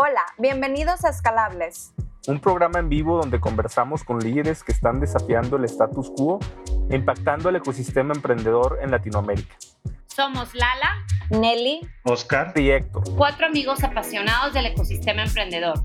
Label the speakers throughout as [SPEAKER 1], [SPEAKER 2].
[SPEAKER 1] Hola, bienvenidos a Escalables.
[SPEAKER 2] Un programa en vivo donde conversamos con líderes que están desafiando el status quo e impactando el ecosistema emprendedor en Latinoamérica.
[SPEAKER 3] Somos Lala,
[SPEAKER 1] Nelly,
[SPEAKER 4] Oscar
[SPEAKER 2] y Héctor.
[SPEAKER 3] cuatro amigos apasionados del ecosistema emprendedor.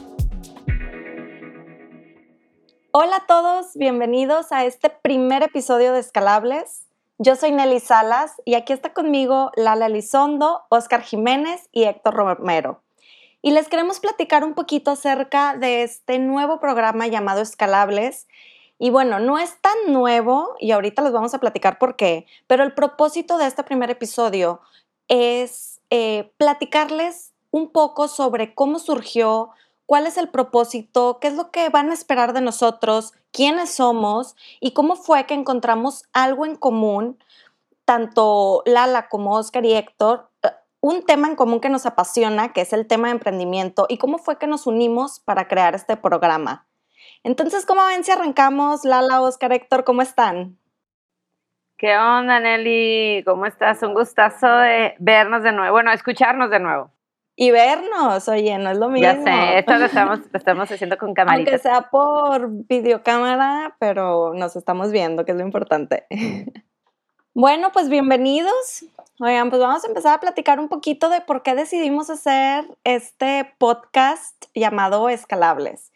[SPEAKER 1] Hola a todos, bienvenidos a este primer episodio de Escalables. Yo soy Nelly Salas y aquí está conmigo Lala Elizondo, Oscar Jiménez y Héctor Romero. Y les queremos platicar un poquito acerca de este nuevo programa llamado Escalables. Y bueno, no es tan nuevo y ahorita les vamos a platicar por qué, pero el propósito de este primer episodio es eh, platicarles un poco sobre cómo surgió, cuál es el propósito, qué es lo que van a esperar de nosotros, quiénes somos y cómo fue que encontramos algo en común, tanto Lala como Oscar y Héctor, eh, un tema en común que nos apasiona, que es el tema de emprendimiento, y cómo fue que nos unimos para crear este programa. Entonces, ¿cómo ven si arrancamos? Lala, Oscar, Héctor, ¿cómo están?
[SPEAKER 5] ¿Qué onda, Nelly? ¿Cómo estás? Un gustazo de vernos de nuevo, bueno, escucharnos de nuevo.
[SPEAKER 1] Y vernos, oye, no es lo mismo.
[SPEAKER 5] Ya sé, esto lo estamos, lo estamos haciendo con
[SPEAKER 1] Aunque
[SPEAKER 5] camaritas.
[SPEAKER 1] sea por videocámara, pero nos estamos viendo, que es lo importante. bueno, pues bienvenidos. Oigan, pues vamos a empezar a platicar un poquito de por qué decidimos hacer este podcast llamado Escalables.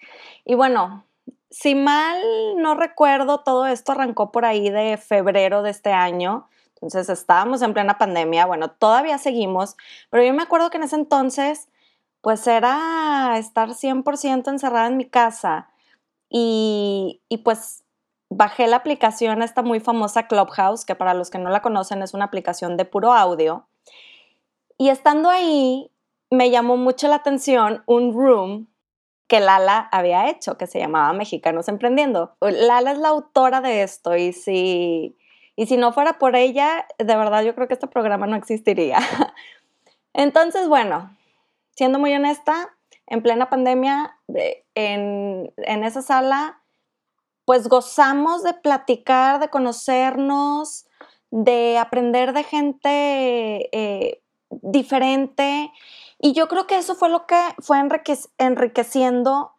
[SPEAKER 1] Y bueno, si mal no recuerdo, todo esto arrancó por ahí de febrero de este año. Entonces estábamos en plena pandemia, bueno, todavía seguimos, pero yo me acuerdo que en ese entonces, pues era estar 100% encerrada en mi casa y, y pues bajé la aplicación, esta muy famosa Clubhouse, que para los que no la conocen es una aplicación de puro audio. Y estando ahí, me llamó mucho la atención un room que Lala había hecho, que se llamaba Mexicanos Emprendiendo. Lala es la autora de esto y si... Y si no fuera por ella, de verdad yo creo que este programa no existiría. Entonces, bueno, siendo muy honesta, en plena pandemia, de- en, en esa sala, pues gozamos de platicar, de conocernos, de aprender de gente eh, diferente. Y yo creo que eso fue lo que fue enriquec- enriqueciendo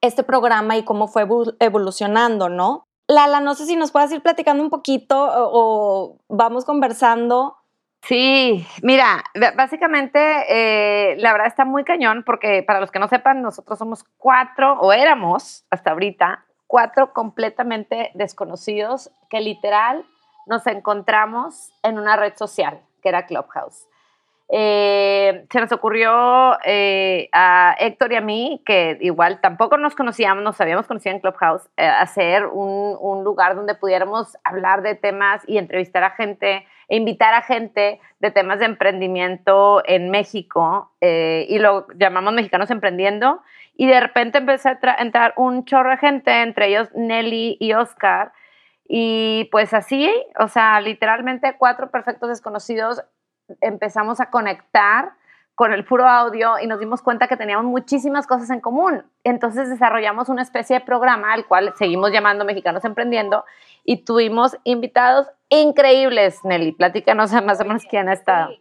[SPEAKER 1] este programa y cómo fue evolucionando, ¿no? Lala, no sé si nos puedes ir platicando un poquito o, vamos conversando.
[SPEAKER 5] Sí, mira, básicamente eh, la verdad está muy cañón porque para los que no sepan, nosotros somos cuatro, o éramos hasta ahorita, cuatro completamente desconocidos que literal nos encontramos en una red social, que era Clubhouse. Eh, se nos ocurrió eh, a Héctor y a mí, que igual tampoco nos conocíamos, nos habíamos conocido en Clubhouse, eh, hacer un, un lugar donde pudiéramos hablar de temas y entrevistar a gente e invitar a gente de temas de emprendimiento en México eh, y lo llamamos Mexicanos Emprendiendo y de repente empezó a tra- entrar un chorro de gente, entre ellos Nelly y Oscar y pues así, o sea, literalmente cuatro perfectos desconocidos empezamos a conectar con el puro audio y nos dimos cuenta que teníamos muchísimas cosas en común. Entonces desarrollamos una especie de programa al cual seguimos llamando Mexicanos Emprendiendo y tuvimos invitados increíbles, Nelly. Platícanos más o menos quién ha estado.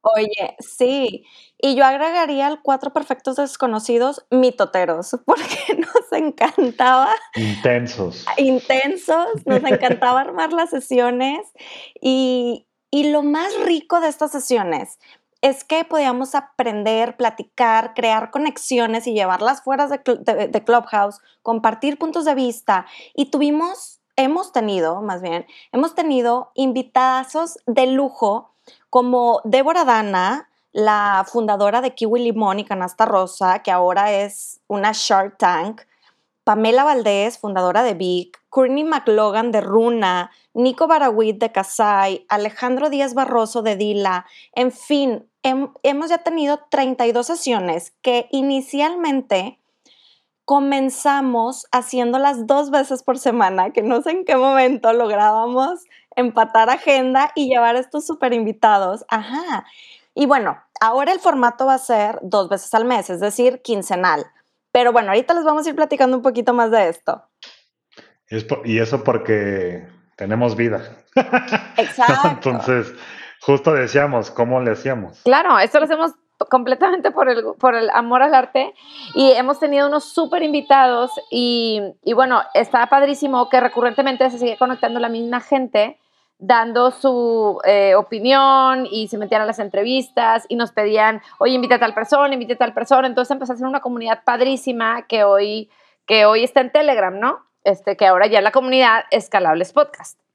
[SPEAKER 1] Oye, sí. Y yo agregaría al cuatro perfectos desconocidos mitoteros, porque nos encantaba
[SPEAKER 4] Intensos.
[SPEAKER 1] intensos, nos encantaba armar las sesiones y, y lo más rico de estas sesiones es que podíamos aprender, platicar, crear conexiones y llevarlas fuera de, de- Clubhouse, compartir puntos de vista. Y tuvimos, hemos tenido, más bien, hemos tenido invitazos de lujo como Débora Dana, la fundadora de Kiwi Limón y Canasta Rosa, que ahora es una Shark Tank, Pamela Valdés, fundadora de Vic, Courtney McLogan de Runa, Nico Barawit de Casai, Alejandro Díaz Barroso de Dila, en fin, hem- hemos ya tenido 32 sesiones que inicialmente comenzamos haciéndolas dos veces por semana, que no sé en qué momento lográbamos empatar agenda y llevar estos super invitados. Ajá. Y bueno, ahora el formato va a ser dos veces al mes, es decir, quincenal. Pero bueno, ahorita les vamos a ir platicando un poquito más de esto.
[SPEAKER 4] y eso porque tenemos vida.
[SPEAKER 1] Exacto.
[SPEAKER 4] Entonces, justo decíamos, ¿cómo le hacíamos?
[SPEAKER 5] Claro, esto lo hacemos completamente por el, por el amor al arte y hemos tenido unos súper invitados y, y, bueno, está padrísimo que recurrentemente se sigue conectando la misma gente dando su eh, opinión y se metían a las entrevistas y nos pedían, oye, invita a tal persona, invita a tal persona. Entonces empezó a ser una comunidad padrísima que hoy, que hoy está en Telegram, ¿no? Este, que ahora ya la comunidad Escalables Podcast.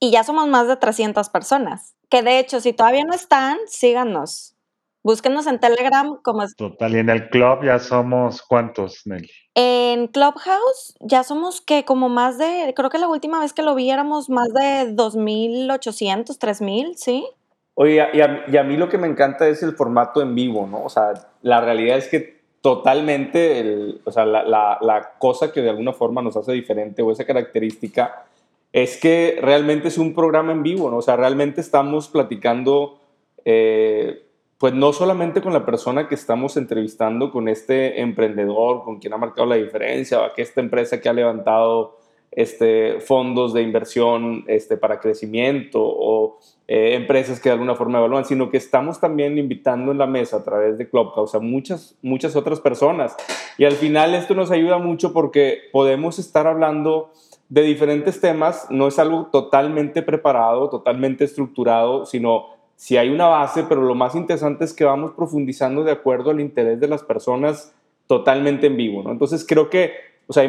[SPEAKER 1] Y ya somos más de 300 personas. Que de hecho, si todavía no están, síganos. Búsquenos en Telegram como...
[SPEAKER 4] Total, y en el club ya somos cuántos, Nelly.
[SPEAKER 1] En Clubhouse ya somos que como más de, creo que la última vez que lo vi éramos más de 2.800, 3.000, ¿sí?
[SPEAKER 2] Oye, y a, y a, mí lo que me encanta es el formato en vivo, ¿no? O sea, la realidad es que totalmente, el, o sea, la, la, la cosa que de alguna forma nos hace diferente o esa característica es que realmente es un programa en vivo, ¿no? O sea, realmente estamos platicando... Eh, pues no solamente con la persona que estamos entrevistando, con este emprendedor, con quien ha marcado la diferencia, o que esta empresa que ha levantado este, fondos de inversión este, para crecimiento o eh, empresas que de alguna forma evalúan, sino que estamos también invitando en la mesa a través de Clubhouse a muchas, muchas otras personas. Y al final esto nos ayuda mucho porque podemos estar hablando de diferentes temas, no es algo totalmente preparado, totalmente estructurado, sino si hay una base, pero lo más interesante es que vamos profundizando de acuerdo al interés de las personas totalmente en vivo, ¿no? Entonces creo que, o sea,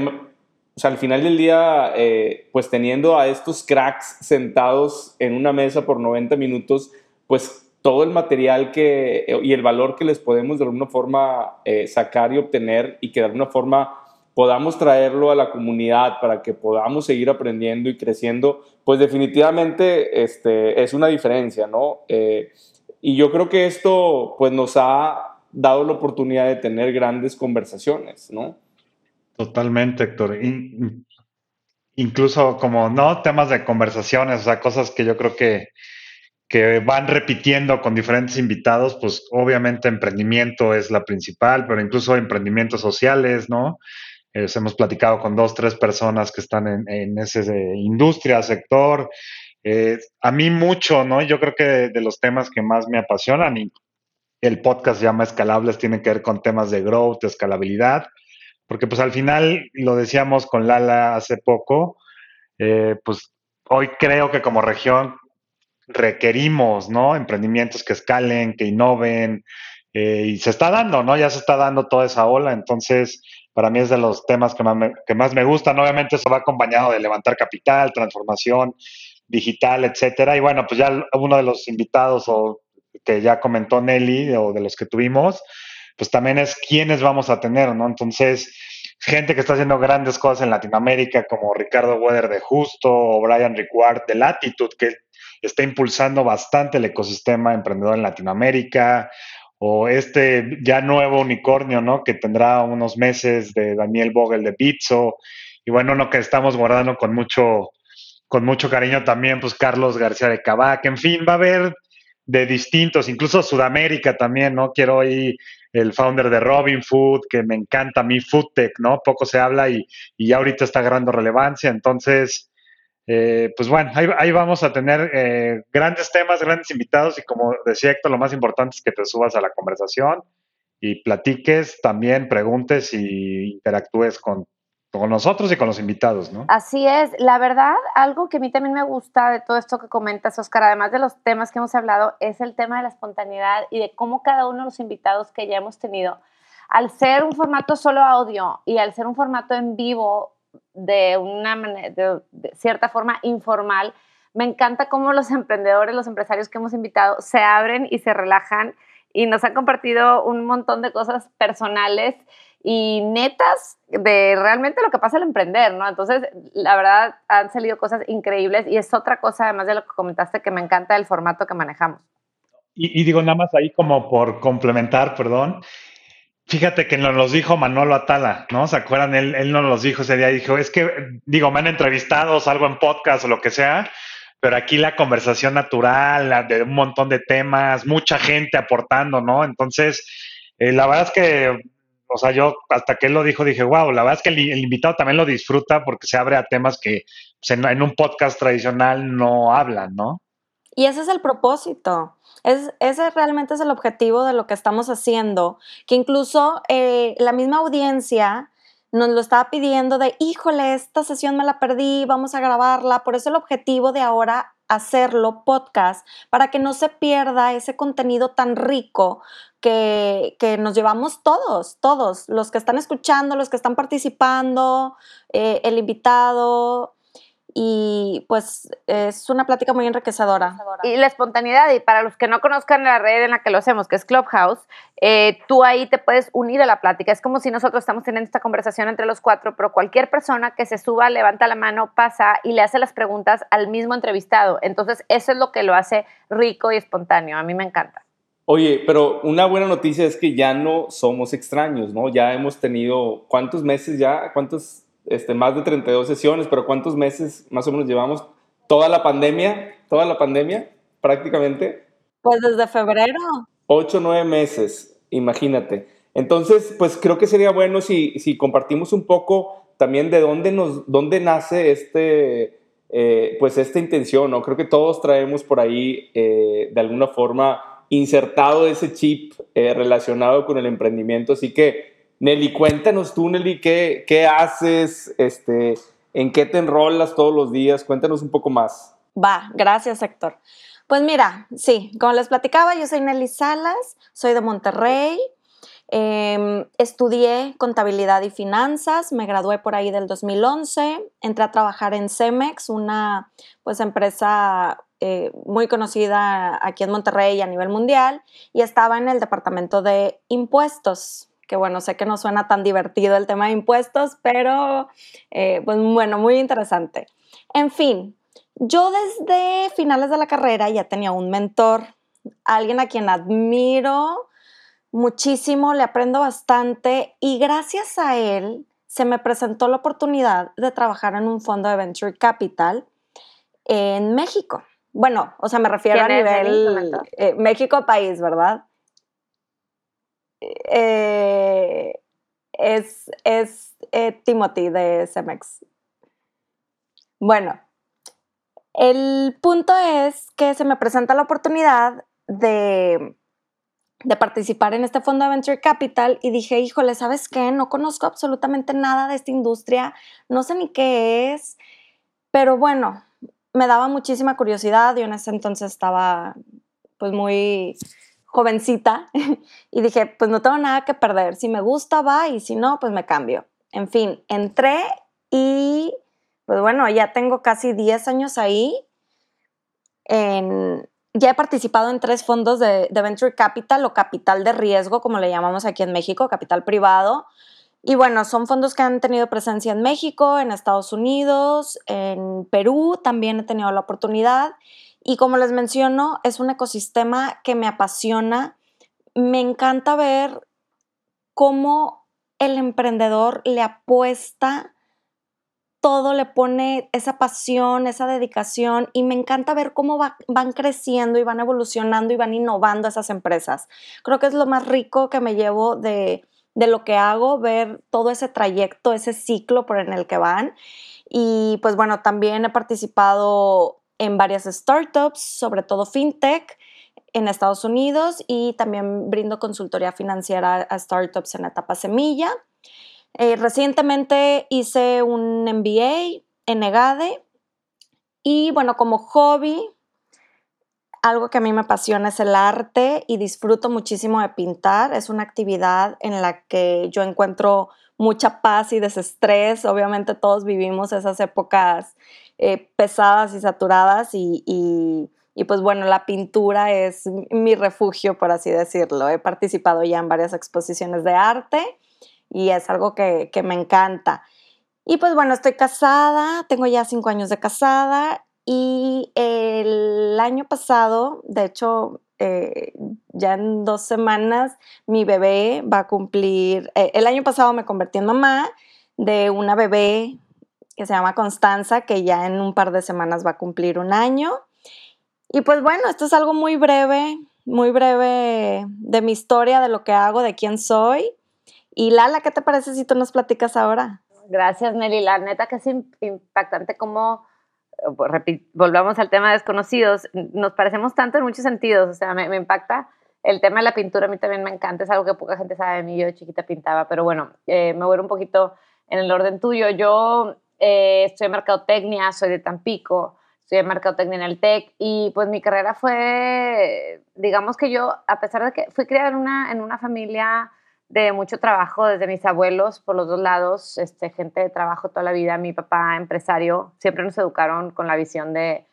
[SPEAKER 2] o sea al final del día, eh, pues teniendo a estos cracks sentados en una mesa por 90 minutos, pues todo el material que, y el valor que les podemos de alguna forma eh, sacar y obtener y que de alguna forma podamos traerlo a la comunidad para que podamos seguir aprendiendo y creciendo, pues definitivamente este, es una diferencia, ¿no? Eh, y yo creo que esto pues nos ha dado la oportunidad de tener grandes conversaciones, ¿no?
[SPEAKER 4] Totalmente, Héctor. incluso como, ¿no? Temas de conversaciones, o sea, cosas que yo creo que, que van repitiendo con diferentes invitados, pues obviamente emprendimiento es la principal, pero incluso emprendimientos sociales, ¿no? hemos platicado con dos, tres personas que están en, en esa industria, sector. Eh, a mí mucho, ¿no? Yo creo que de, los temas que más me apasionan, y el podcast se llama Escalables, tiene que ver con temas de growth, escalabilidad, porque pues al final, lo decíamos con Lala hace poco, eh, pues hoy creo que como región requerimos, ¿no? Emprendimientos que escalen, que innoven, eh, y se está dando, ¿no? Ya se está dando toda esa ola, entonces para mí es de los temas que más, me, que más me gustan. Obviamente eso va acompañado de levantar capital, transformación digital, etcétera. Y bueno, pues ya uno de los invitados o que ya comentó Nelly o de los que tuvimos, pues también es quiénes vamos a tener, ¿no? Entonces, gente que está haciendo grandes cosas en Latinoamérica, como Ricardo Weather de Justo o Brian Ricard de Latitude, que está impulsando bastante el ecosistema emprendedor en Latinoamérica, o este ya nuevo unicornio, ¿no? Que tendrá unos meses de Daniel Vogel de Pizzo, y bueno, uno que estamos guardando con mucho, con mucho cariño también, pues Carlos García de Cabac, en fin, va a haber de distintos, incluso Sudamérica también, ¿no? Quiero hoy el founder de Robin Food, que me encanta mi Foodtech, ¿no? Poco se habla y, y ya ahorita está agarrando relevancia, entonces eh, pues bueno, ahí, vamos a tener eh, grandes temas, grandes invitados y como decía Héctor, lo más importante es que te subas a la conversación y platiques, también preguntes y interactúes con, con nosotros y con los invitados, ¿no?
[SPEAKER 5] Así es, la verdad, algo que a mí también me gusta de todo esto que comentas, Oscar, además de los temas que hemos hablado, es el tema de la espontaneidad y de cómo cada uno de los invitados que ya hemos tenido, al ser un formato solo audio y al ser un formato en vivo, de una de, cierta forma informal. Me encanta cómo los emprendedores, los empresarios que hemos invitado se abren y se relajan y nos han compartido un montón de cosas personales y netas de realmente lo que pasa al emprender, ¿no? Entonces, la verdad, han salido cosas increíbles y es otra cosa, además de lo que comentaste, que me encanta el formato que manejamos.
[SPEAKER 4] Y, y digo nada más ahí como por complementar, perdón, Fíjate que nos los dijo Manolo Atala, ¿no? ¿Se acuerdan? Él, él nos los dijo ese día. Dijo, es que, digo, me han entrevistado, salgo en podcast o lo que sea, pero aquí la conversación natural, de un montón de temas, mucha gente aportando, ¿no? Entonces, eh, la verdad es que, o sea, yo hasta que él lo dijo dije, wow, la verdad es que el, invitado también lo disfruta porque se abre a temas que pues, en, un podcast tradicional no hablan, ¿no?
[SPEAKER 1] Y ese es el propósito. Es, ese realmente es el objetivo de lo que estamos haciendo, que incluso eh, la misma audiencia nos lo estaba pidiendo de, híjole, esta sesión me la perdí, vamos a grabarla. Por eso el objetivo de ahora hacerlo podcast, para que no se pierda ese contenido tan rico que, que nos llevamos todos, todos, los que están escuchando, los que están participando, eh, el invitado, y pues es una plática muy enriquecedora.
[SPEAKER 5] Y la espontaneidad, y para los que no conozcan la red en la que lo hacemos, que es Clubhouse, eh, tú ahí te puedes unir a la plática. Es como si nosotros estamos teniendo esta conversación entre los cuatro, pero cualquier persona que se suba, levanta la mano, pasa y le hace las preguntas al mismo entrevistado. Entonces, eso es lo que lo hace rico y espontáneo. A mí me encanta.
[SPEAKER 2] Oye, pero una buena noticia es que ya no somos extraños, ¿no? Ya hemos tenido, ¿cuántos meses ya? ¿Cuántos este, más de 32 sesiones, pero ¿cuántos meses más o menos llevamos? ¿Toda la pandemia? ¿Toda la pandemia? Prácticamente.
[SPEAKER 1] Pues desde febrero.
[SPEAKER 2] Ocho, nueve meses, imagínate. Entonces, pues creo que sería bueno si, si compartimos un poco también de dónde, nos, dónde nace este, eh, pues esta intención, ¿no? Creo que todos traemos por ahí, eh, de alguna forma, insertado ese chip eh, relacionado con el emprendimiento, así que Nelly, cuéntanos tú, Nelly, ¿qué, qué haces? Este, ¿En qué te enrolas todos los días? Cuéntanos un poco más.
[SPEAKER 1] Va, gracias, Héctor. Pues mira, sí, como les platicaba, yo soy Nelly Salas, soy de Monterrey, em, estudié contabilidad y finanzas, me gradué por ahí del 2011, entré a trabajar en Cemex, una pues empresa eh, muy conocida aquí en Monterrey y a nivel mundial, y estaba en el departamento de impuestos que bueno, sé que no suena tan divertido el tema de impuestos, pero eh, pues bueno, muy interesante. En fin, yo desde finales de la carrera ya tenía un mentor, alguien a quien admiro muchísimo, le aprendo bastante y gracias a él se me presentó la oportunidad de trabajar en un fondo de Venture Capital en México. Bueno, o sea, me refiero a nivel eh, México país, ¿verdad? Eh, es, es eh, Timothy de Cemex. Bueno, el punto es que se me presenta la oportunidad de, de participar en este fondo de Venture Capital y dije, híjole, ¿sabes qué? No conozco absolutamente nada de esta industria, no sé ni qué es, pero bueno, me daba muchísima curiosidad. Yo en ese entonces estaba pues muy jovencita y dije, pues no tengo nada que perder, si me gusta va y si no, pues me cambio. En fin, entré y pues bueno, ya tengo casi 10 años ahí. ya he participado en tres fondos de, de, Venture Capital o capital de riesgo, como le llamamos aquí en México, capital privado. Y bueno, son fondos que han tenido presencia en México, en Estados Unidos, en Perú también he tenido la oportunidad. Y como les menciono, es un ecosistema que me apasiona. Me encanta ver cómo el emprendedor le apuesta todo, le pone esa pasión, esa dedicación y me encanta ver cómo van creciendo y van evolucionando y van innovando esas empresas. Creo que es lo más rico que me llevo de, de lo que hago, ver todo ese trayecto, ese ciclo por en el que van. Y pues bueno, también he participado en varias startups, sobre todo fintech en Estados Unidos y también brindo consultoría financiera a startups en etapa semilla. Eh, recientemente hice un MBA en EGADE y bueno, como hobby, algo que a mí me apasiona es el arte y disfruto muchísimo de pintar. Es una actividad en la que yo encuentro mucha paz y desestrés. Obviamente todos vivimos esas épocas eh, pesadas y saturadas y, pues bueno, la pintura es mi refugio, por así decirlo. He participado ya en varias exposiciones de arte y es algo que, me encanta. Y pues bueno, estoy casada, tengo ya cinco años de casada y el año pasado, de hecho, eh, ya en dos semanas mi bebé va a cumplir, eh, el año pasado me convertí en mamá de una bebé que se llama Constanza, que ya en un par de semanas va a cumplir un año. Y pues bueno, esto es algo muy breve, muy breve de mi historia, de lo que hago, de quién soy. Y Lala, ¿qué te parece si tú nos platicas ahora?
[SPEAKER 5] Gracias, Nelly. La neta que es impactante como, eh, volvamos al tema de desconocidos, nos parecemos tanto en muchos sentidos, o sea, me, impacta el tema de la pintura, a mí también me encanta, es algo que poca gente sabe de mí, yo de chiquita pintaba, pero bueno, eh, me voy un poquito en el orden tuyo. Yo eh, estoy en mercadotecnia, soy de Tampico, en mercadotecnia en el TEC y pues mi carrera fue, digamos que yo, a pesar de que fui criada en una, en una familia de mucho trabajo desde mis abuelos por los dos lados, este, gente de trabajo toda la vida, mi papá empresario, siempre nos educaron con la visión de,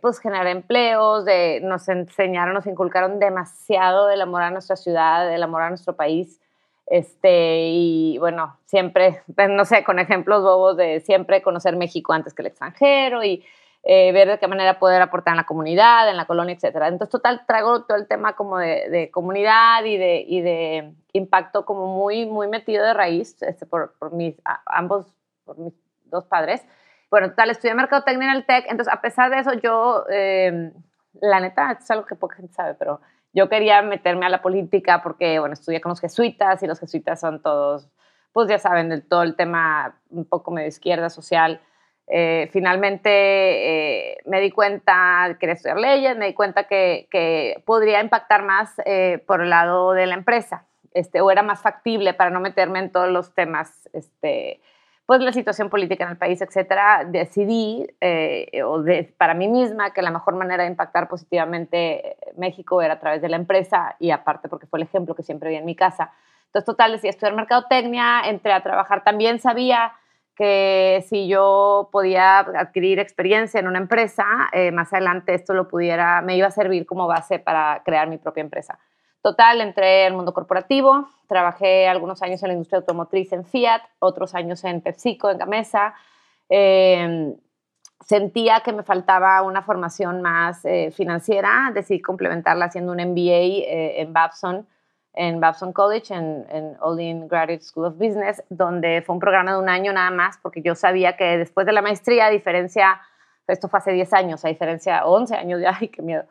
[SPEAKER 5] pues, generar empleos, de, nos enseñaron, nos inculcaron demasiado del amor a nuestra ciudad, del amor a nuestro país. Este, y bueno, siempre, no sé, con ejemplos bobos de siempre conocer México antes que el extranjero y eh, ver de qué manera poder aportar en la comunidad, en la colonia, etcétera. Entonces, total, traigo todo el tema como de, comunidad y de, y de, impacto como muy, muy metido de raíz este, por, por, mis, ambos, por mis dos padres. Bueno, total, estudié mercadotecnia en el TEC, entonces a pesar de eso yo, em, la neta, es algo que poca gente sabe, pero yo quería meterme a la política porque, bueno, estudié con los jesuitas y los jesuitas son todos, pues ya saben, del todo el tema un poco medio izquierda social. Eh, finalmente eh, me di cuenta, quería estudiar leyes, me di cuenta que, que podría impactar más eh, por el lado de la empresa, este, o era más factible para no meterme en todos los temas, este, pues la situación política en el país, etcétera. Decidí, o de, para mí misma, que la mejor manera de impactar positivamente México era a través de la empresa y aparte porque fue el ejemplo que siempre vi en mi casa. Entonces, total, decidí estudiar mercadotecnia, entré a trabajar, también sabía que si yo podía adquirir experiencia en una empresa, eh, más adelante esto lo pudiera, me iba a servir como base para crear mi propia empresa. Total, entré al mundo corporativo, trabajé algunos años en la industria automotriz en Fiat, otros años en PepsiCo, en Gamesa. Em, sentía que me faltaba una formación más eh, financiera, decidí complementarla haciendo un MBA eh, en Babson en Babson College, en, en Olin Graduate School of Business, donde fue un programa de un año nada más, porque yo sabía que después de la maestría, a diferencia, esto fue hace 10 años, a diferencia, 11 años ya, ay, qué miedo,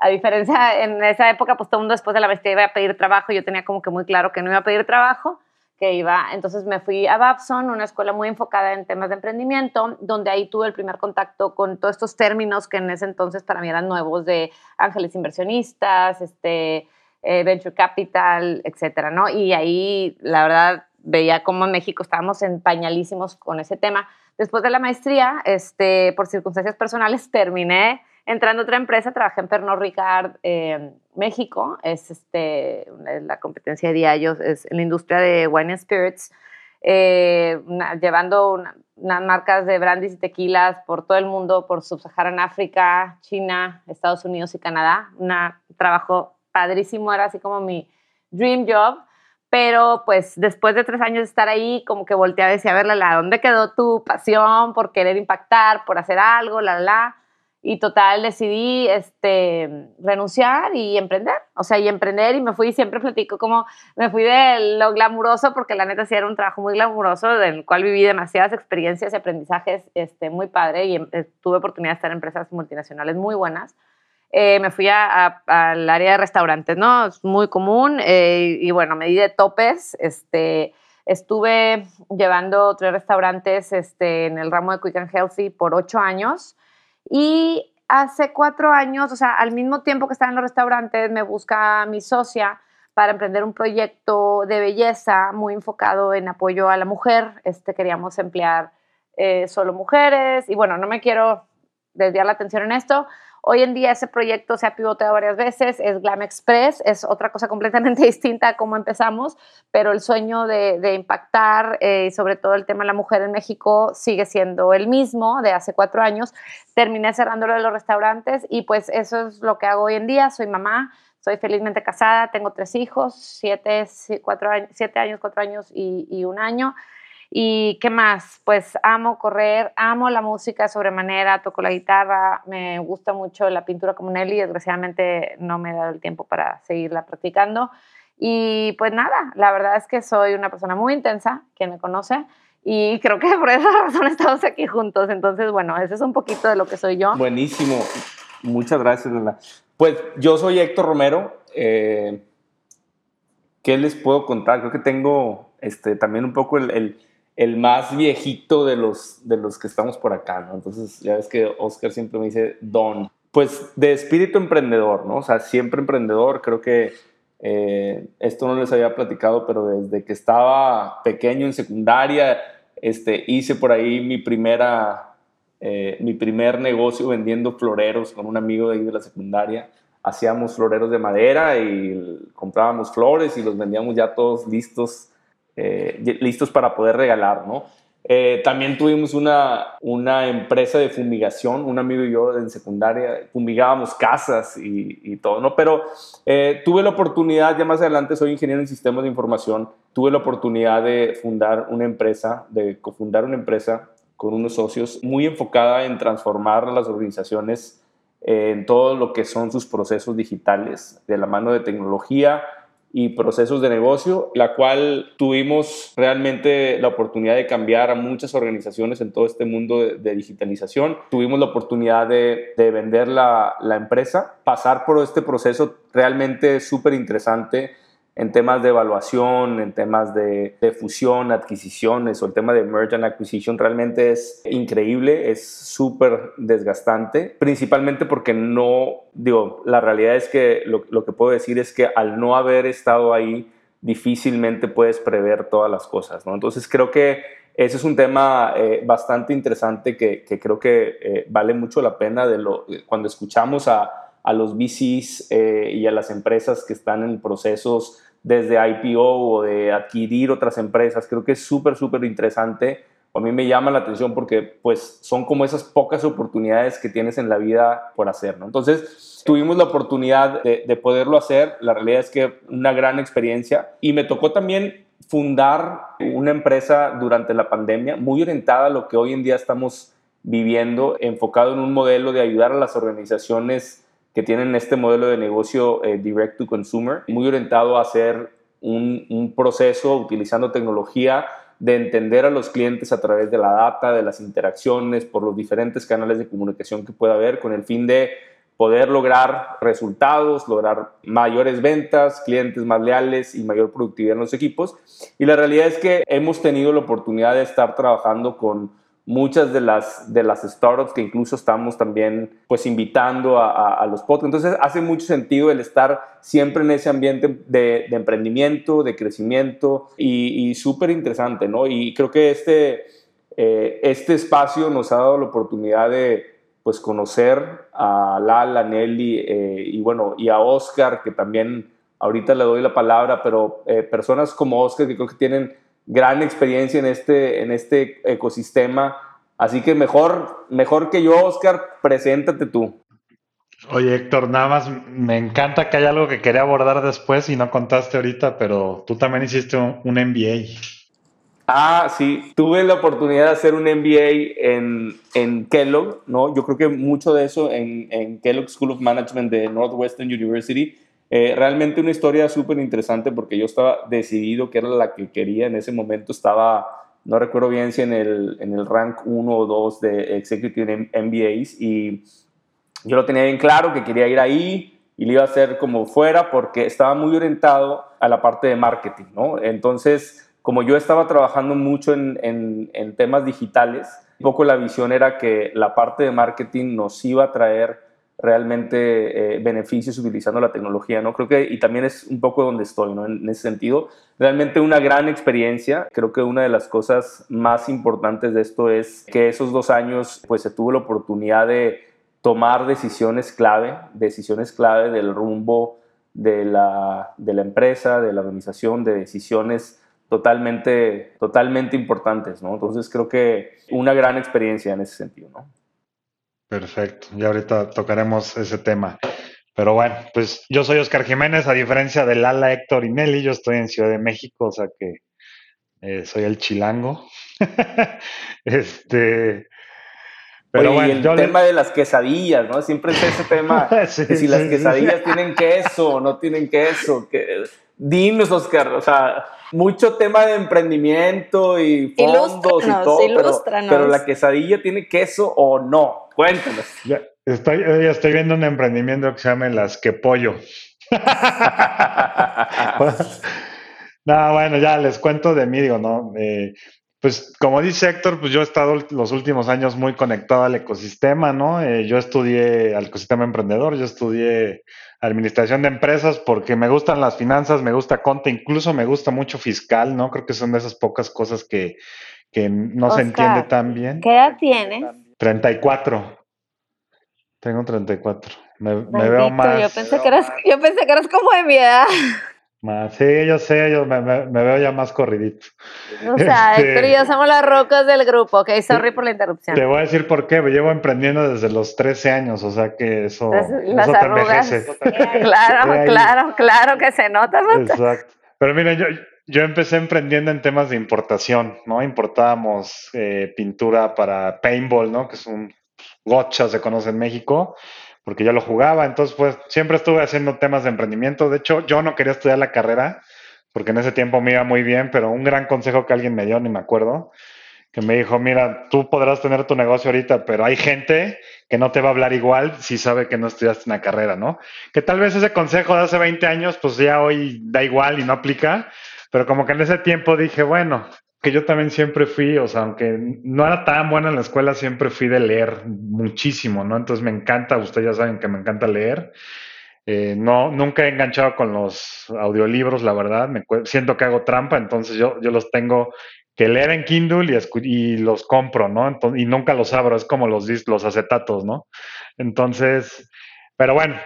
[SPEAKER 5] a diferencia, en esa época, pues todo el mundo después de la maestría iba a pedir trabajo, yo tenía como que muy claro que no iba a pedir trabajo, que iba, entonces me fui a Babson, una escuela muy enfocada en temas de emprendimiento, donde ahí tuve el primer contacto con todos estos términos que en ese entonces para mí eran nuevos de ángeles inversionistas, este, eh, venture capital, etcétera, ¿no? Y ahí, la verdad, veía cómo en México estábamos en pañalísimos con ese tema. Después de la maestría, este, por circunstancias personales, terminé entrando a otra empresa, trabajé en Pernod Ricard eh, México, es este, la competencia de Diallo, es en la industria de wine and spirits, eh, llevando unas marcas de brandies y tequilas por todo el mundo, por Sub-Saharan África, China, Estados Unidos y Canadá. Un trabajo padrísimo, era así como mi dream job. Pero pues después de tres años de estar ahí, como que volteé a decir, a ver, la, ¿dónde quedó tu pasión por querer impactar, por hacer algo, la, la? Y total, decidí este, renunciar y emprender. O sea, y emprender y me fui, siempre platico como me fui de lo glamuroso, porque la neta sí era un trabajo muy glamuroso, del cual viví demasiadas experiencias y aprendizajes este, muy padre y eh, tuve oportunidad de estar en empresas multinacionales muy buenas eh, me fui al área de restaurantes, ¿no? Es muy común eh, y bueno, me di de topes, este, estuve llevando tres restaurantes este, en el ramo de Quick and Healthy por ocho años y hace cuatro años, o sea, al mismo tiempo que estaba en los restaurantes, me busca mi socia para emprender un proyecto de belleza muy enfocado en apoyo a la mujer. Este, queríamos emplear eh, solo mujeres y bueno, no me quiero desviar la atención en esto, Hoy en día ese proyecto se ha pivoteado varias veces, es Glam Express, es otra cosa completamente distinta a cómo empezamos, pero el sueño de, impactar eh, y sobre todo el tema de la mujer en México sigue siendo el mismo de hace cuatro años. Terminé cerrándolo de los restaurantes y pues eso es lo que hago hoy en día. Soy mamá, soy felizmente casada, tengo tres hijos, siete, cuatro años, siete años, cuatro años y, y un año. ¿Y qué más? Pues amo correr, amo la música sobremanera, toco la guitarra, me gusta mucho la pintura como Nelly, desgraciadamente no me he dado el tiempo para seguirla practicando. Y pues nada, la verdad es que soy una persona muy intensa, quien me conoce, y creo que por esa razón estamos aquí juntos. Entonces, bueno, ese es un poquito de lo que soy yo.
[SPEAKER 2] Buenísimo. Muchas gracias. Pues yo soy Héctor Romero. Eh, ¿Qué les puedo contar? Creo que tengo este, también un poco el, el, más viejito de los, de los que estamos por acá, ¿no? Entonces, ya ves que Oscar siempre me dice Don. Pues de espíritu emprendedor, ¿no? O sea, siempre emprendedor. Creo que eh, esto no les había platicado, pero desde que estaba pequeño en secundaria, este, hice por ahí mi primera, eh, mi primer negocio vendiendo floreros con un amigo de ahí de la secundaria. Hacíamos floreros de madera y comprábamos flores y los vendíamos ya todos listos, eh, listos para poder regalar, ¿no? Eh, también tuvimos una, una empresa de fumigación, un amigo y yo en secundaria, fumigábamos casas y, todo, ¿no? Pero eh, tuve la oportunidad, ya más adelante soy ingeniero en sistemas de información, tuve la oportunidad de fundar una empresa, de cofundar una empresa con unos socios muy enfocada en transformar las organizaciones eh, en todo lo que son sus procesos digitales, de la mano de tecnología, y procesos de negocio, la cual tuvimos realmente la oportunidad de cambiar a muchas organizaciones en todo este mundo de, digitalización. Tuvimos la oportunidad de, de vender la, la, empresa, pasar por este proceso realmente súper interesante en temas de evaluación, en temas de, fusión, adquisiciones o el tema de merge and acquisition realmente es increíble, es súper desgastante, principalmente porque no, digo, la realidad es que lo, que puedo decir es que al no haber estado ahí, difícilmente puedes prever todas las cosas, ¿no? Entonces creo que ese es un tema eh, bastante interesante que, creo que eh, vale mucho la pena de cuando escuchamos a a los VCs eh, y a las empresas que están en procesos desde IPO o de adquirir otras empresas. Creo que es súper, súper interesante. A mí me llama la atención porque pues son como esas pocas oportunidades que tienes en la vida por hacer, ¿no? Entonces tuvimos la oportunidad de, de poderlo hacer. La realidad es que una gran experiencia y me tocó también fundar una empresa durante la pandemia muy orientada a lo que hoy en día estamos viviendo, enfocado en un modelo de ayudar a las organizaciones que tienen este modelo de negocio eh, direct to consumer, muy orientado a hacer un, un, proceso utilizando tecnología de entender a los clientes a través de la data, de las interacciones, por los diferentes canales de comunicación que pueda haber, con el fin de poder lograr resultados, lograr mayores ventas, clientes más leales y mayor productividad en los equipos. Y la realidad es que hemos tenido la oportunidad de estar trabajando con muchas de las, de las startups que incluso estamos también pues invitando a, los podcasts. Entonces hace mucho sentido el estar siempre en ese ambiente de, emprendimiento, de crecimiento y, súper interesante, ¿no? Y creo que este, eh, este espacio nos ha dado la oportunidad de pues conocer a Lala, Nelly eh, y bueno, y a Oscar, que también ahorita le doy la palabra, pero eh, personas como Oscar que creo que tienen gran experiencia en este, en este ecosistema. Así que mejor, mejor que yo, Oscar, preséntate tú.
[SPEAKER 4] Oye, Héctor, nada más me encanta que haya algo que quería abordar después y no contaste ahorita, pero tú también hiciste un, MBA.
[SPEAKER 2] Ah, sí, tuve la oportunidad de hacer un MBA en, en Kellogg, ¿no? Yo creo que mucho de eso en, en Kellogg School of Management de Northwestern University eh, realmente una historia súper interesante porque yo estaba decidido que era la que quería en ese momento. Estaba, no recuerdo bien si en el, en el rank 1 o 2 de Executive MBAs y yo lo tenía bien claro que quería ir ahí y lo iba a hacer como fuera porque estaba muy orientado a la parte de marketing, ¿no? Entonces, como yo estaba trabajando mucho en, en, en temas digitales, un poco la visión era que la parte de marketing nos iba a traer realmente eh, beneficios utilizando la tecnología, ¿no? Creo que, y también es un poco donde estoy, ¿no? En, ese sentido, realmente una gran experiencia. Creo que una de las cosas más importantes de esto es que esos dos años, pues se tuvo la oportunidad de tomar decisiones clave, decisiones clave del rumbo de la, de la empresa, de la organización, de decisiones totalmente, totalmente importantes, ¿no? Entonces creo que una gran experiencia en ese sentido, ¿no?
[SPEAKER 4] Perfecto, ya ahorita tocaremos ese tema. Pero bueno, pues yo soy Oscar Jiménez, a diferencia de Lala, Héctor y Nelly, yo estoy en Ciudad de México, o sea que Eh, soy el chilango. este. Pero bueno,
[SPEAKER 2] el tema de las quesadillas, ¿no? Siempre es ese tema de si las quesadillas tienen queso o no tienen queso. Que... Dinos, Oscar, o sea, mucho tema de emprendimiento y fondos y todo, pero, pero, la quesadilla tiene queso o no. Cuéntanos.
[SPEAKER 4] Ya, estoy, estoy viendo un emprendimiento que se llama Las Que Pollo. no, bueno, ya les cuento de mí, digo, ¿no? Eh, pues como dice Héctor, pues yo he estado los últimos años muy conectado al ecosistema, ¿no? Eh, yo estudié al ecosistema emprendedor, yo estudié administración de empresas porque me gustan las finanzas, me gusta Conte, incluso me gusta mucho fiscal, ¿no? Creo que son de esas pocas cosas que, no se entiende tan bien.
[SPEAKER 5] ¿Qué edad tienes?
[SPEAKER 4] 34. Tengo 34. Me, me veo más.
[SPEAKER 5] Yo pensé, que eras, yo pensé que eras como de mi edad.
[SPEAKER 4] Sí, yo sé, yo me, veo ya más corridito.
[SPEAKER 5] O sea, este, Héctor y yo somos las rocas del grupo, ok, sorry por la interrupción.
[SPEAKER 4] Te voy a decir por qué, me llevo emprendiendo desde los 13 años, o sea que eso,
[SPEAKER 5] las eso arrugas. claro, claro, claro que se nota.
[SPEAKER 4] Exacto. Pero mira, yo, yo empecé emprendiendo en temas de importación, ¿no? Importábamos eh, pintura para paintball, ¿no? Que es un gotcha, se conoce en México porque yo lo jugaba, entonces pues siempre estuve haciendo temas de emprendimiento, de hecho yo no quería estudiar la carrera, porque en ese tiempo me iba muy bien, pero un gran consejo que alguien me dio, ni me acuerdo, que me dijo, mira, tú podrás tener tu negocio ahorita, pero hay gente que no te va a hablar igual si sabe que no estudiaste una carrera, ¿no? Que tal vez ese consejo de hace 20 años, pues ya hoy da igual y no aplica, pero como que en ese tiempo dije, bueno, que yo también siempre fui, o sea, aunque no era tan buena en la escuela, siempre fui de leer muchísimo, ¿no? Entonces me encanta, ustedes ya saben que me encanta leer. Eh, no, nunca he enganchado con los audiolibros, la verdad. Me, siento que hago trampa, entonces yo, yo los tengo que leer en Kindle y, y los compro, ¿no? y nunca los abro, es como los, los acetatos, ¿no? Entonces, pero bueno,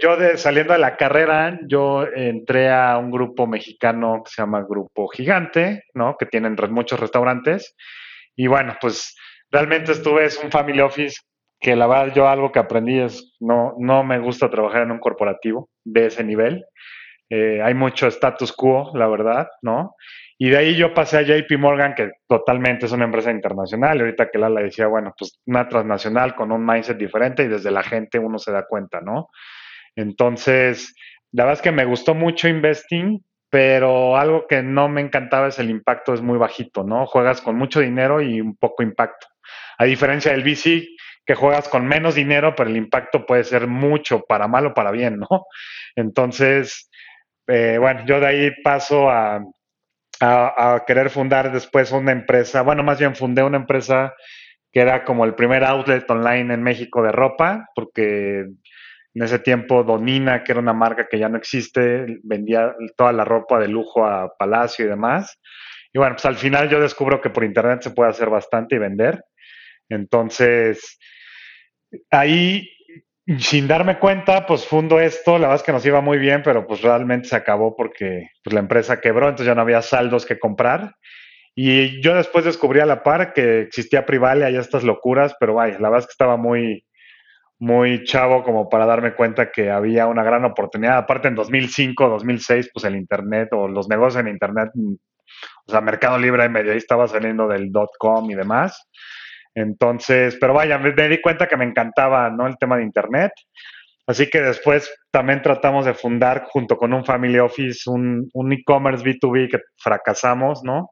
[SPEAKER 4] yo de, saliendo de la carrera, yo entré a un grupo mexicano que se llama Grupo Gigante, ¿no? Que tienen muchos restaurantes. Y bueno, pues realmente estuve, es un family office que la verdad yo algo que aprendí es, no, no me gusta trabajar en un corporativo de ese nivel. Eh, hay mucho status quo, la verdad, ¿no? Y de ahí yo pasé a JP Morgan, que totalmente es una empresa internacional. Y ahorita que Lala decía, bueno, pues una transnacional con un mindset diferente y desde la gente uno se da cuenta, ¿no? Entonces, la verdad es que me gustó mucho investing, pero algo que no me encantaba es el impacto es muy bajito, ¿no? Juegas con mucho dinero y un poco impacto. A diferencia del VC, que juegas con menos dinero, pero el impacto puede ser mucho para mal o para bien, ¿no? Entonces, eh, bueno, yo de ahí paso a a, querer fundar después una empresa, bueno, más bien fundé una empresa que era como el primer outlet online en México de ropa, porque en ese tiempo Donina, que era una marca que ya no existe, vendía toda la ropa de lujo a Palacio y demás. Y bueno, pues al final yo descubro que por internet se puede hacer bastante y vender. Entonces, ahí sin darme cuenta, pues fundo esto, la verdad es que nos iba muy bien, pero pues realmente se acabó porque pues, la empresa quebró, entonces ya no había saldos que comprar. Y yo después descubrí a la par que existía Privalia y estas locuras, pero vaya, la verdad es que estaba muy, muy chavo como para darme cuenta que había una gran oportunidad. Aparte en 2005, 2006, pues el Internet o los negocios en Internet, o sea, Mercado Libre y medio ahí estaba saliendo del dot com y demás. Entonces, pero vaya, me, di cuenta que me encantaba, ¿no? El tema de Internet. Así que después también tratamos de fundar junto con un family office un, e-commerce B2B que fracasamos, ¿no?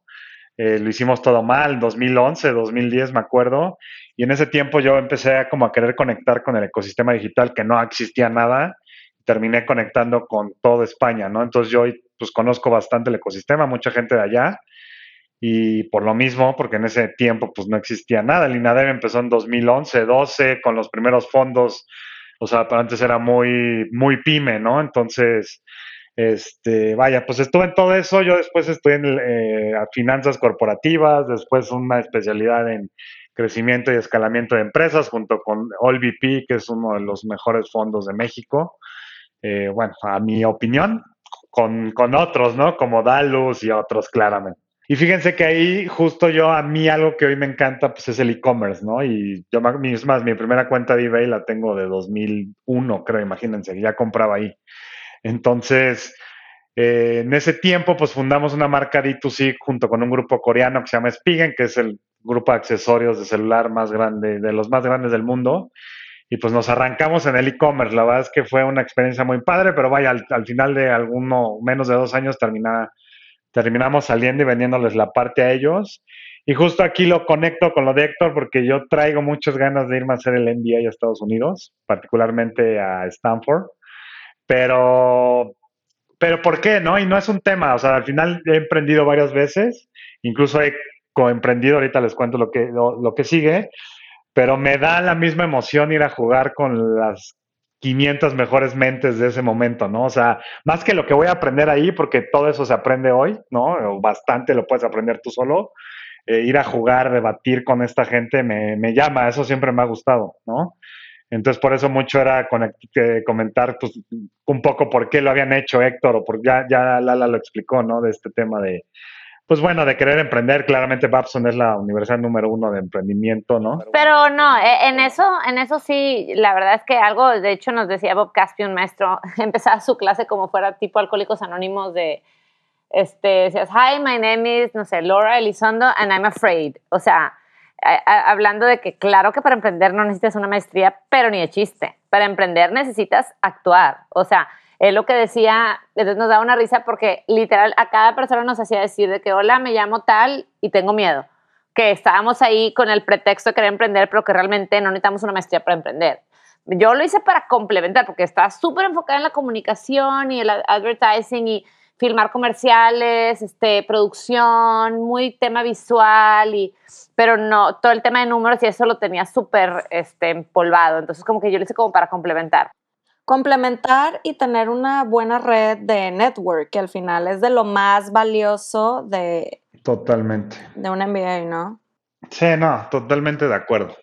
[SPEAKER 4] Eh, lo hicimos todo mal, 2011, 2010 me acuerdo, y en ese tiempo yo empecé a como a querer conectar con el ecosistema digital que no existía nada, terminé conectando con toda España, ¿no? Entonces yo pues conozco bastante el ecosistema, mucha gente de allá, y por lo mismo, porque en ese tiempo pues no existía nada. El INADEM empezó en 2011, 12 con los primeros fondos, o sea, para antes era muy, muy pyme, ¿no? Entonces, este, vaya, pues estuve en todo eso. Yo después estuve en eh, finanzas corporativas, después una especialidad en crecimiento y escalamiento de empresas junto con AllVP, que es uno de los mejores fondos de México. Eh, bueno, a mi opinión, con, con otros, ¿no? Como Dalus y otros, claramente. Y fíjense que ahí justo yo, a mí algo que hoy me encanta, pues es el e-commerce, ¿no? Y yo, es más, mi primera cuenta de eBay la tengo de 2001, creo, imagínense, ya compraba ahí. Entonces, Eh, en ese tiempo, pues fundamos una marca D2C junto con un grupo coreano que se llama Spigen, que es el grupo de accesorios de celular más grande, de los más grandes del mundo. Y pues nos arrancamos en el e-commerce. La verdad es que fue una experiencia muy padre, pero vaya, al, final de alguno, menos de dos años, termina, terminamos saliendo y vendiéndoles la parte a ellos. Y justo aquí lo conecto con lo de Héctor, porque yo traigo muchas ganas de irme a hacer el MBA a Estados Unidos, particularmente a Stanford. Pero pero ¿por qué? ¿No? Y no es un tema, o sea, al final he emprendido varias veces, incluso he coemprendido, ahorita les cuento lo que, lo, que sigue, pero me da la misma emoción ir a jugar con las 500 mejores mentes de ese momento, ¿no? O sea, más que lo que voy a aprender ahí, porque todo eso se aprende hoy, ¿no? O bastante lo puedes aprender tú solo. Eh, ir a jugar, debatir con esta gente me, me, llama, eso siempre me ha gustado, ¿no? Entonces, por eso mucho era comentar pues, un poco por qué lo habían hecho Héctor, o por ya, ya Lala lo explicó, ¿no? De este tema de, pues bueno, de querer emprender. Claramente Babson es la universidad número uno de emprendimiento, ¿no?
[SPEAKER 5] Pero no, e, en eso, en eso sí, la verdad es que algo, de hecho nos decía Bob Caspi, un maestro, empezaba su clase como fuera tipo Alcohólicos Anónimos de, este, decías, hi, my name is, no sé, Laura Elizondo, and I'm afraid. O sea, hablando de que claro que para emprender no necesitas una maestría, pero ni de chiste. Para emprender necesitas actuar. O sea, es lo que decía, entonces nos daba una risa porque literal a cada persona nos hacía decir de que hola, me llamo tal y tengo miedo. Que estábamos ahí con el pretexto de querer emprender, pero que realmente no necesitamos una maestría para emprender. Yo lo hice para complementar porque estaba súper enfocada en la comunicación y el advertising y filmar comerciales, este, producción, muy tema visual, y, pero no, todo el tema de números y eso lo tenía súper este, empolvado. Entonces, como que yo lo hice como para complementar.
[SPEAKER 1] Complementar y tener una buena red de network, que al final es de lo más valioso de...
[SPEAKER 4] Totalmente.
[SPEAKER 1] De un MBA, ¿no?
[SPEAKER 4] Sí, no, totalmente de acuerdo.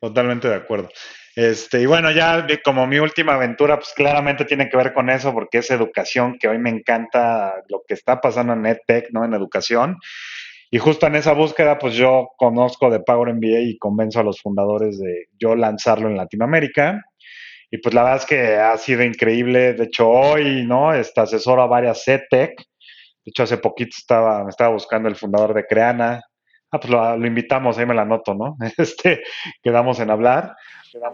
[SPEAKER 4] Totalmente de acuerdo. Este, y bueno, ya como mi última aventura, pues claramente tiene que ver con eso, porque es educación, que hoy me encanta lo que está pasando en EdTech, ¿no? En educación. Y justo en esa búsqueda, pues yo conozco de Power MBA y convenzo a los fundadores de yo lanzarlo en Latinoamérica. Y pues la verdad es que ha sido increíble. De hecho, hoy, ¿no? Este, asesoro a varias EdTech. De hecho, hace poquito estaba, me estaba buscando el fundador de Creana. Ah, pues lo, lo invitamos, ahí me la noto, ¿no? Este, quedamos en hablar.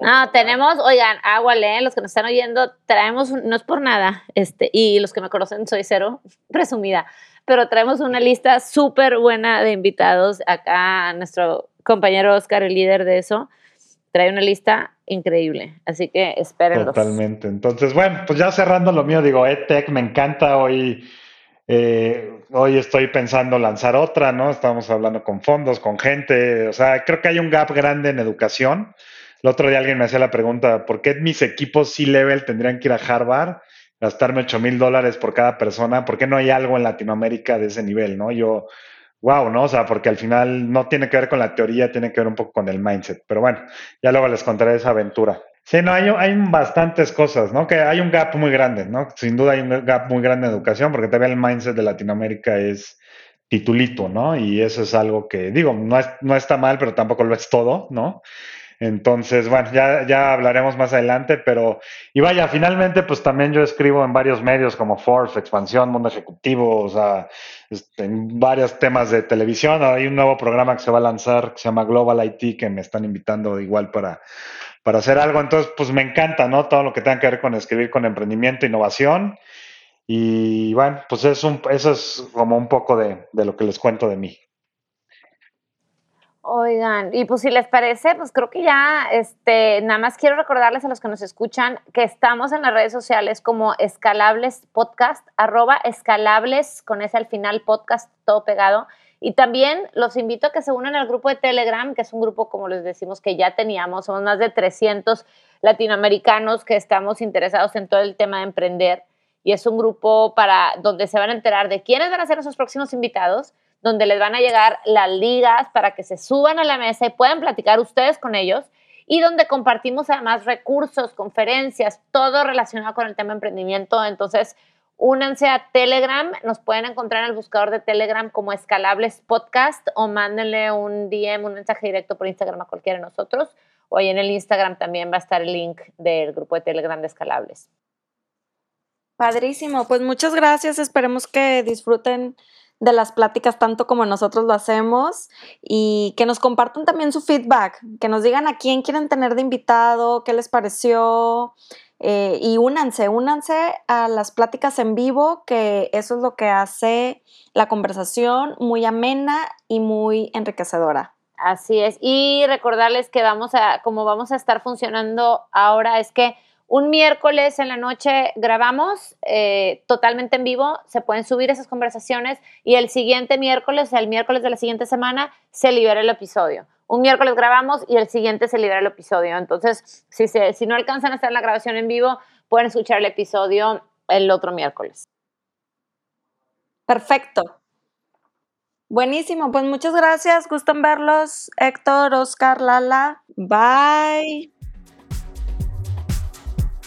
[SPEAKER 5] No, tenemos, oigan, agua, ¿eh? los que nos están oyendo, traemos, no es por nada, este, y los que me conocen soy cero, presumida, pero traemos una lista súper buena de invitados. Acá nuestro compañero Oscar, el líder de eso, trae una lista increíble, así que espérenlos.
[SPEAKER 4] Totalmente. Entonces, bueno, pues ya cerrando lo mío, digo, EdTech me encanta hoy. Eh, hoy estoy pensando lanzar otra, ¿no? Estamos hablando con fondos, con gente, o sea, creo que hay un gap grande en educación. El otro día alguien me hacía la pregunta, ¿por qué mis equipos C-Level tendrían que ir a Harvard, gastarme 8 mil dólares por cada persona? ¿Por qué no hay algo en Latinoamérica de ese nivel, no? Yo, wow, ¿no? O sea, porque al final no tiene que ver con la teoría, tiene que ver un poco con el mindset. Pero bueno, ya luego les contaré esa aventura. Sí, no, hay, hay bastantes cosas, ¿no? Que hay un gap muy grande, ¿no? Sin duda hay un gap muy grande en educación, porque todavía el mindset de Latinoamérica es titulito, ¿no? Y eso es algo que, digo, no, es, no está mal, pero tampoco lo es todo, ¿no? Entonces, bueno, ya, ya hablaremos más adelante, pero, y vaya, finalmente, pues también yo escribo en varios medios como Forbes, Expansión, Mundo Ejecutivo, o sea, este, en varios temas de televisión. Hay un nuevo programa que se va a lanzar que se llama Global IT, que me están invitando igual para, para hacer algo. Entonces, pues me encanta, ¿no? Todo lo que tenga que ver con escribir con emprendimiento, innovación. Y bueno, pues es un, eso es como un poco de, de lo que les cuento de mí.
[SPEAKER 5] Oigan, y pues si les parece, pues creo que ya, este, nada más quiero recordarles a los que nos escuchan que estamos en las redes sociales como Escalables Podcast, arroba Escalables, con ese al final podcast todo pegado. Y también los invito a que se unan al grupo de Telegram, que es un grupo, como les decimos, que ya teníamos, somos más de 300 latinoamericanos que estamos interesados en todo el tema de emprender. Y es un grupo para donde se van a enterar de quiénes van a ser nuestros próximos invitados, donde les van a llegar las ligas para que se suban a la mesa y puedan platicar ustedes con ellos y donde compartimos además recursos, conferencias, todo relacionado con el tema emprendimiento. Entonces, únanse a Telegram, nos pueden encontrar en el buscador de Telegram como Escalables Podcast o mándenle un DM, un mensaje directo por Instagram a cualquiera de nosotros. Ahí en el Instagram también va a estar el link del grupo de Telegram de Escalables.
[SPEAKER 1] Padrísimo, pues muchas gracias, esperemos que disfruten de las pláticas tanto como nosotros lo hacemos y que nos compartan también su feedback, que nos digan a quién quieren tener de invitado, qué les pareció eh, y únanse, únanse a las pláticas en vivo, que eso es lo que hace la conversación muy amena y muy enriquecedora.
[SPEAKER 5] Así es. Y recordarles que vamos a, como vamos a estar funcionando ahora, es que un miércoles en la noche grabamos eh, totalmente en vivo, se pueden subir esas conversaciones y el siguiente miércoles, el miércoles de la siguiente semana, se libera el episodio. Un miércoles grabamos y el siguiente se libera el episodio. Entonces, si, si no alcanzan a en la grabación en vivo, pueden escuchar el episodio el otro miércoles.
[SPEAKER 1] Perfecto. Buenísimo, pues muchas gracias. Gustan verlos, Héctor, Oscar, Lala. Bye.